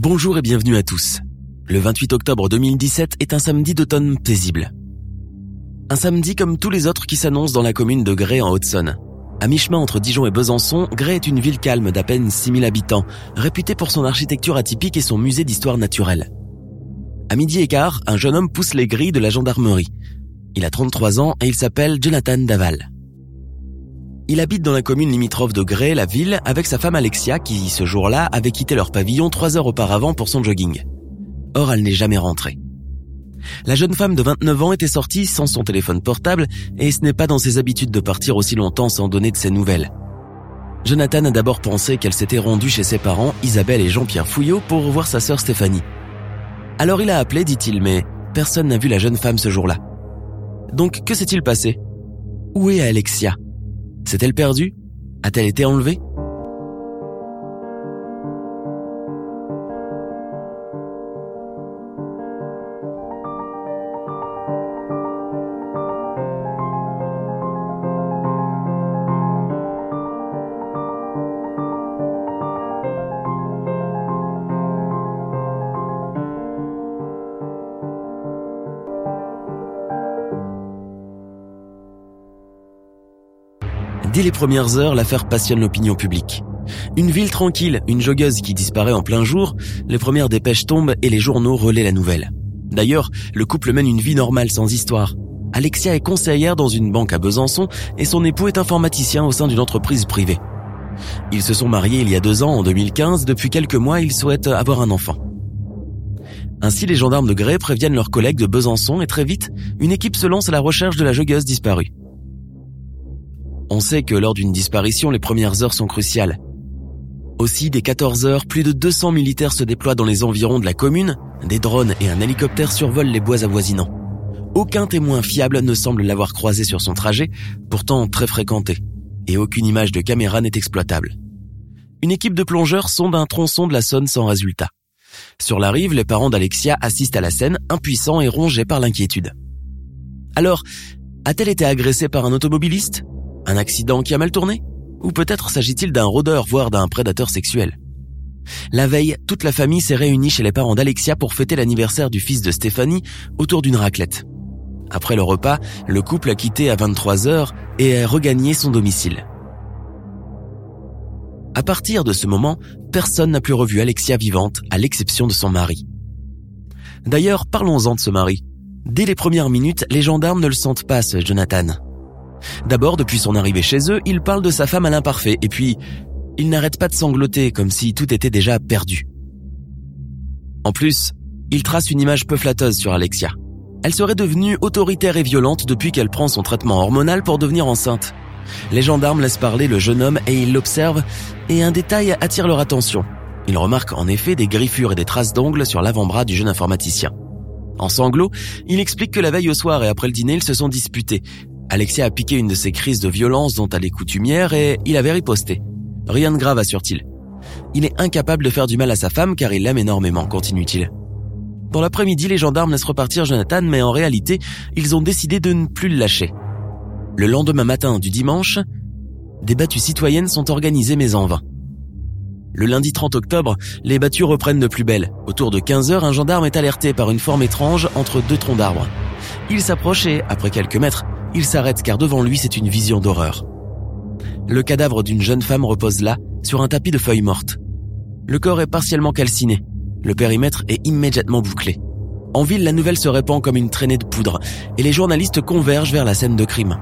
Bonjour et bienvenue à tous. Le 28 octobre 2017 est un samedi d'automne paisible. Un samedi comme tous les autres qui s'annoncent dans la commune de Grès en Haute-Saône. À mi-chemin entre Dijon et Besançon, Grès est une ville calme d'à peine 6000 habitants, réputée pour son architecture atypique et son musée d'histoire naturelle. À midi et quart, un jeune homme pousse les grilles de la gendarmerie. Il a 33 ans et il s'appelle Jonathan Daval. Il habite dans la commune limitrophe de Grès, la ville, avec sa femme Alexia qui, ce jour-là, avait quitté leur pavillon trois heures auparavant pour son jogging. Or, elle n'est jamais rentrée. La jeune femme de 29 ans était sortie sans son téléphone portable et ce n'est pas dans ses habitudes de partir aussi longtemps sans donner de ses nouvelles. Jonathan a d'abord pensé qu'elle s'était rendue chez ses parents, Isabelle et Jean-Pierre Fouillot, pour voir sa sœur Stéphanie. Alors il a appelé, dit-il, mais personne n'a vu la jeune femme ce jour-là. Donc que s'est-il passé? Où est Alexia? S'est-elle perdue A-t-elle été enlevée? Dès les premières heures, l'affaire passionne l'opinion publique. Une ville tranquille, une joggeuse qui disparaît en plein jour, les premières dépêches tombent et les journaux relaient la nouvelle. D'ailleurs, le couple mène une vie normale sans histoire. Alexia est conseillère dans une banque à Besançon et son époux est informaticien au sein d'une entreprise privée. Ils se sont mariés il y a deux ans, en 2015. Depuis quelques mois, ils souhaitent avoir un enfant. Ainsi, les gendarmes de Grès préviennent leurs collègues de Besançon et très vite, une équipe se lance à la recherche de la joggeuse disparue. On sait que lors d'une disparition, les premières heures sont cruciales. Aussi, dès 14 heures, plus de 200 militaires se déploient dans les environs de la commune, des drones et un hélicoptère survolent les bois avoisinants. Aucun témoin fiable ne semble l'avoir croisé sur son trajet, pourtant très fréquenté, et aucune image de caméra n'est exploitable. Une équipe de plongeurs sonde un tronçon de la Saône sans résultat. Sur la rive, les parents d'Alexia assistent à la scène, impuissants et rongés par l'inquiétude. Alors, a-t-elle été agressée par un automobiliste? Un accident qui a mal tourné Ou peut-être s'agit-il d'un rôdeur, voire d'un prédateur sexuel La veille, toute la famille s'est réunie chez les parents d'Alexia pour fêter l'anniversaire du fils de Stéphanie autour d'une raclette. Après le repas, le couple a quitté à 23 heures et a regagné son domicile. À partir de ce moment, personne n'a plus revu Alexia vivante, à l'exception de son mari. D'ailleurs, parlons-en de ce mari. Dès les premières minutes, les gendarmes ne le sentent pas, ce Jonathan. D'abord, depuis son arrivée chez eux, il parle de sa femme à l'imparfait, et puis, il n'arrête pas de sangloter comme si tout était déjà perdu. En plus, il trace une image peu flatteuse sur Alexia. Elle serait devenue autoritaire et violente depuis qu'elle prend son traitement hormonal pour devenir enceinte. Les gendarmes laissent parler le jeune homme et ils l'observent, et un détail attire leur attention. Ils remarquent en effet des griffures et des traces d'ongles sur l'avant-bras du jeune informaticien. En sanglots, il explique que la veille au soir et après le dîner, ils se sont disputés, Alexia a piqué une de ses crises de violence dont elle est coutumière et il avait riposté. Rien de grave, assure-t-il. Il est incapable de faire du mal à sa femme car il l'aime énormément, continue-t-il. Dans l'après-midi, les gendarmes laissent repartir Jonathan, mais en réalité, ils ont décidé de ne plus le lâcher. Le lendemain matin du dimanche, des battues citoyennes sont organisées mais en vain. Le lundi 30 octobre, les battues reprennent de plus belle. Autour de 15 heures, un gendarme est alerté par une forme étrange entre deux troncs d'arbres. Il s'approche et, après quelques mètres, il s'arrête car devant lui c'est une vision d'horreur. Le cadavre d'une jeune femme repose là, sur un tapis de feuilles mortes. Le corps est partiellement calciné. Le périmètre est immédiatement bouclé. En ville, la nouvelle se répand comme une traînée de poudre et les journalistes convergent vers la scène de crime.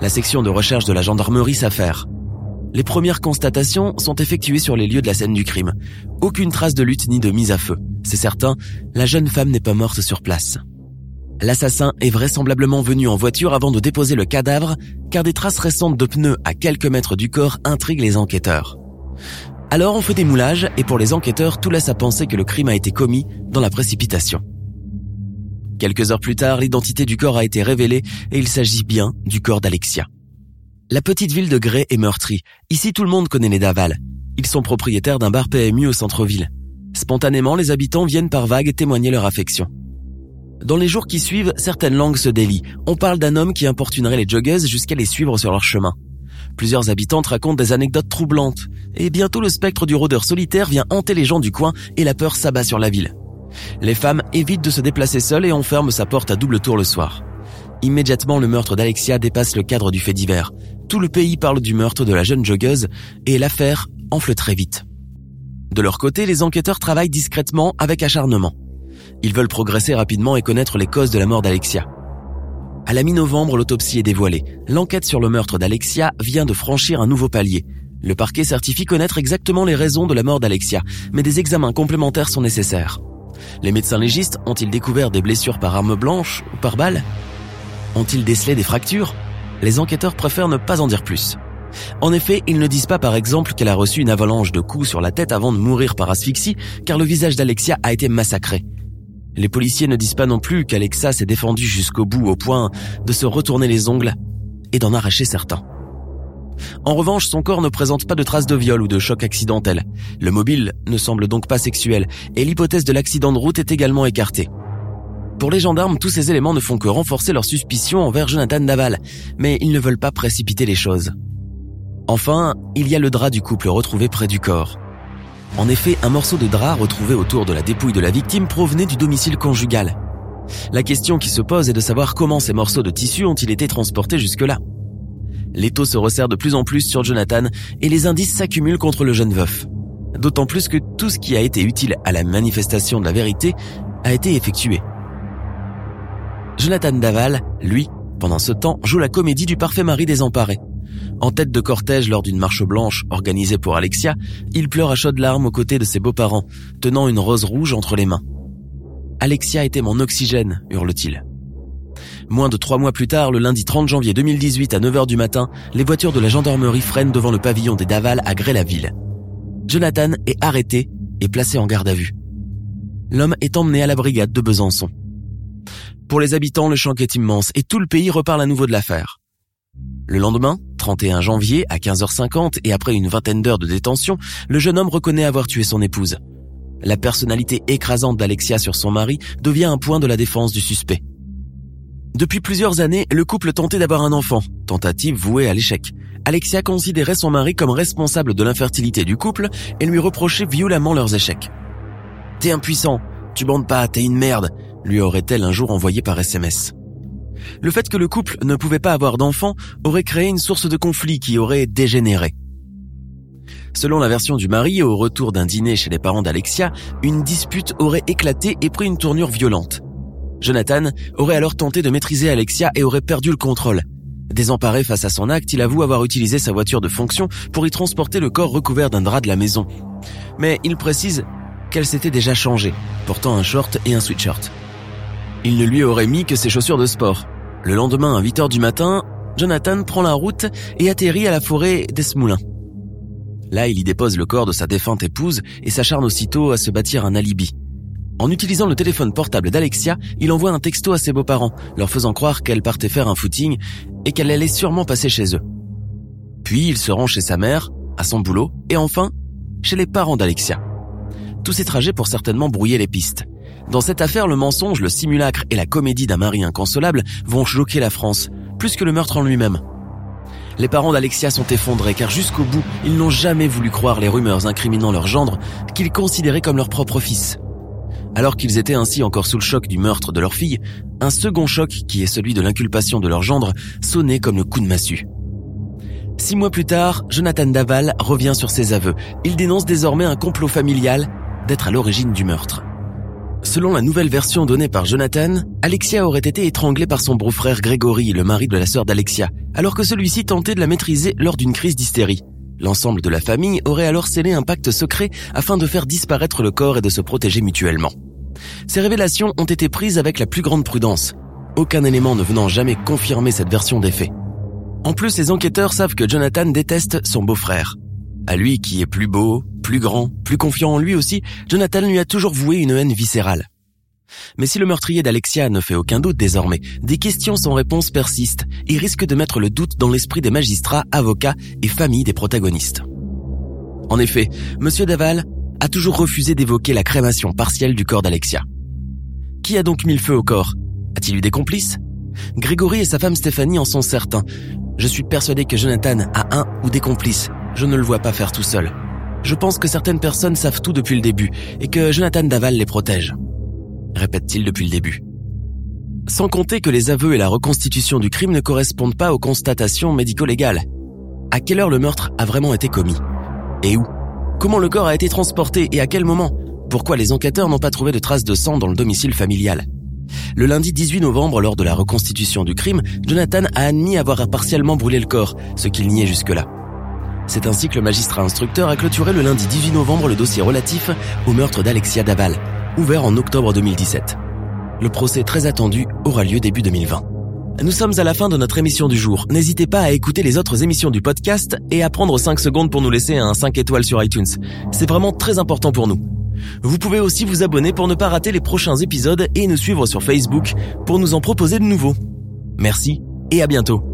La section de recherche de la gendarmerie s'affaire. Les premières constatations sont effectuées sur les lieux de la scène du crime. Aucune trace de lutte ni de mise à feu. C'est certain, la jeune femme n'est pas morte sur place. L'assassin est vraisemblablement venu en voiture avant de déposer le cadavre, car des traces récentes de pneus à quelques mètres du corps intriguent les enquêteurs. Alors on fait des moulages et pour les enquêteurs, tout laisse à penser que le crime a été commis dans la précipitation. Quelques heures plus tard, l'identité du corps a été révélée et il s'agit bien du corps d'Alexia. La petite ville de Grey est meurtrie. Ici, tout le monde connaît les Daval. Ils sont propriétaires d'un bar PMU au centre-ville. Spontanément, les habitants viennent par vagues témoigner leur affection. Dans les jours qui suivent, certaines langues se délient. On parle d'un homme qui importunerait les joggeuses jusqu'à les suivre sur leur chemin. Plusieurs habitants racontent des anecdotes troublantes. Et bientôt le spectre du rôdeur solitaire vient hanter les gens du coin et la peur s'abat sur la ville. Les femmes évitent de se déplacer seules et on ferme sa porte à double tour le soir. Immédiatement, le meurtre d'Alexia dépasse le cadre du fait divers. Tout le pays parle du meurtre de la jeune joggeuse et l'affaire enfle très vite. De leur côté, les enquêteurs travaillent discrètement avec acharnement. Ils veulent progresser rapidement et connaître les causes de la mort d'Alexia. À la mi-novembre, l'autopsie est dévoilée. L'enquête sur le meurtre d'Alexia vient de franchir un nouveau palier. Le parquet certifie connaître exactement les raisons de la mort d'Alexia, mais des examens complémentaires sont nécessaires. Les médecins légistes ont-ils découvert des blessures par arme blanche ou par balle? Ont-ils décelé des fractures? Les enquêteurs préfèrent ne pas en dire plus. En effet, ils ne disent pas par exemple qu'elle a reçu une avalanche de coups sur la tête avant de mourir par asphyxie, car le visage d'Alexia a été massacré. Les policiers ne disent pas non plus qu'Alexa s'est défendue jusqu'au bout au point de se retourner les ongles et d'en arracher certains. En revanche, son corps ne présente pas de traces de viol ou de choc accidentel. Le mobile ne semble donc pas sexuel et l'hypothèse de l'accident de route est également écartée. Pour les gendarmes, tous ces éléments ne font que renforcer leur suspicion envers Jonathan Daval, mais ils ne veulent pas précipiter les choses. Enfin, il y a le drap du couple retrouvé près du corps. En effet, un morceau de drap retrouvé autour de la dépouille de la victime provenait du domicile conjugal. La question qui se pose est de savoir comment ces morceaux de tissu ont-ils été transportés jusque-là. L'étau se resserre de plus en plus sur Jonathan et les indices s'accumulent contre le jeune veuf. D'autant plus que tout ce qui a été utile à la manifestation de la vérité a été effectué. Jonathan Daval, lui, pendant ce temps, joue la comédie du parfait mari désemparé. En tête de cortège lors d'une marche blanche organisée pour Alexia, il pleure à chaudes larmes aux côtés de ses beaux-parents, tenant une rose rouge entre les mains. Alexia était mon oxygène, hurle-t-il. Moins de trois mois plus tard, le lundi 30 janvier 2018 à 9h du matin, les voitures de la gendarmerie freinent devant le pavillon des Daval à Gré-la-Ville. Jonathan est arrêté et placé en garde à vue. L'homme est emmené à la brigade de Besançon. Pour les habitants, le choc est immense et tout le pays reparle à nouveau de l'affaire. Le lendemain, 31 janvier, à 15h50 et après une vingtaine d'heures de détention, le jeune homme reconnaît avoir tué son épouse. La personnalité écrasante d'Alexia sur son mari devient un point de la défense du suspect. Depuis plusieurs années, le couple tentait d'avoir un enfant, tentative vouée à l'échec. Alexia considérait son mari comme responsable de l'infertilité du couple et lui reprochait violemment leurs échecs. T'es impuissant, tu bandes pas, t'es une merde, lui aurait-elle un jour envoyé par SMS. Le fait que le couple ne pouvait pas avoir d'enfant aurait créé une source de conflit qui aurait dégénéré. Selon la version du mari, au retour d'un dîner chez les parents d'Alexia, une dispute aurait éclaté et pris une tournure violente. Jonathan aurait alors tenté de maîtriser Alexia et aurait perdu le contrôle. Désemparé face à son acte, il avoue avoir utilisé sa voiture de fonction pour y transporter le corps recouvert d'un drap de la maison. Mais il précise qu'elle s'était déjà changée, portant un short et un sweatshirt. Il ne lui aurait mis que ses chaussures de sport. Le lendemain, à 8 heures du matin, Jonathan prend la route et atterrit à la forêt d'Esmoulins. Là, il y dépose le corps de sa défunte épouse et s'acharne aussitôt à se bâtir un alibi. En utilisant le téléphone portable d'Alexia, il envoie un texto à ses beaux-parents, leur faisant croire qu'elle partait faire un footing et qu'elle allait sûrement passer chez eux. Puis il se rend chez sa mère, à son boulot, et enfin, chez les parents d'Alexia. Tous ces trajets pour certainement brouiller les pistes. Dans cette affaire, le mensonge, le simulacre et la comédie d'un mari inconsolable vont choquer la France, plus que le meurtre en lui-même. Les parents d'Alexia sont effondrés car jusqu'au bout, ils n'ont jamais voulu croire les rumeurs incriminant leur gendre qu'ils considéraient comme leur propre fils. Alors qu'ils étaient ainsi encore sous le choc du meurtre de leur fille, un second choc, qui est celui de l'inculpation de leur gendre, sonnait comme le coup de massue. Six mois plus tard, Jonathan Daval revient sur ses aveux. Il dénonce désormais un complot familial d'être à l'origine du meurtre. Selon la nouvelle version donnée par Jonathan, Alexia aurait été étranglée par son beau-frère Grégory, le mari de la sœur d'Alexia, alors que celui-ci tentait de la maîtriser lors d'une crise d'hystérie. L'ensemble de la famille aurait alors scellé un pacte secret afin de faire disparaître le corps et de se protéger mutuellement. Ces révélations ont été prises avec la plus grande prudence, aucun élément ne venant jamais confirmer cette version des faits. En plus, les enquêteurs savent que Jonathan déteste son beau-frère. À lui qui est plus beau, plus grand, plus confiant en lui aussi, Jonathan lui a toujours voué une haine viscérale. Mais si le meurtrier d'Alexia ne fait aucun doute désormais, des questions sans réponse persistent et risquent de mettre le doute dans l'esprit des magistrats, avocats et familles des protagonistes. En effet, Monsieur Daval a toujours refusé d'évoquer la crémation partielle du corps d'Alexia. Qui a donc mis le feu au corps? A-t-il eu des complices? Grégory et sa femme Stéphanie en sont certains. Je suis persuadé que Jonathan a un ou des complices. Je ne le vois pas faire tout seul. Je pense que certaines personnes savent tout depuis le début et que Jonathan Daval les protège répète-t-il depuis le début. Sans compter que les aveux et la reconstitution du crime ne correspondent pas aux constatations médico-légales. À quelle heure le meurtre a vraiment été commis? Et où? Comment le corps a été transporté et à quel moment? Pourquoi les enquêteurs n'ont pas trouvé de traces de sang dans le domicile familial? Le lundi 18 novembre, lors de la reconstitution du crime, Jonathan a admis avoir partiellement brûlé le corps, ce qu'il niait jusque-là. C'est ainsi que le magistrat instructeur a clôturé le lundi 18 novembre le dossier relatif au meurtre d'Alexia Daval, ouvert en octobre 2017. Le procès très attendu aura lieu début 2020. Nous sommes à la fin de notre émission du jour. N'hésitez pas à écouter les autres émissions du podcast et à prendre 5 secondes pour nous laisser un 5 étoiles sur iTunes. C'est vraiment très important pour nous. Vous pouvez aussi vous abonner pour ne pas rater les prochains épisodes et nous suivre sur Facebook pour nous en proposer de nouveaux. Merci et à bientôt.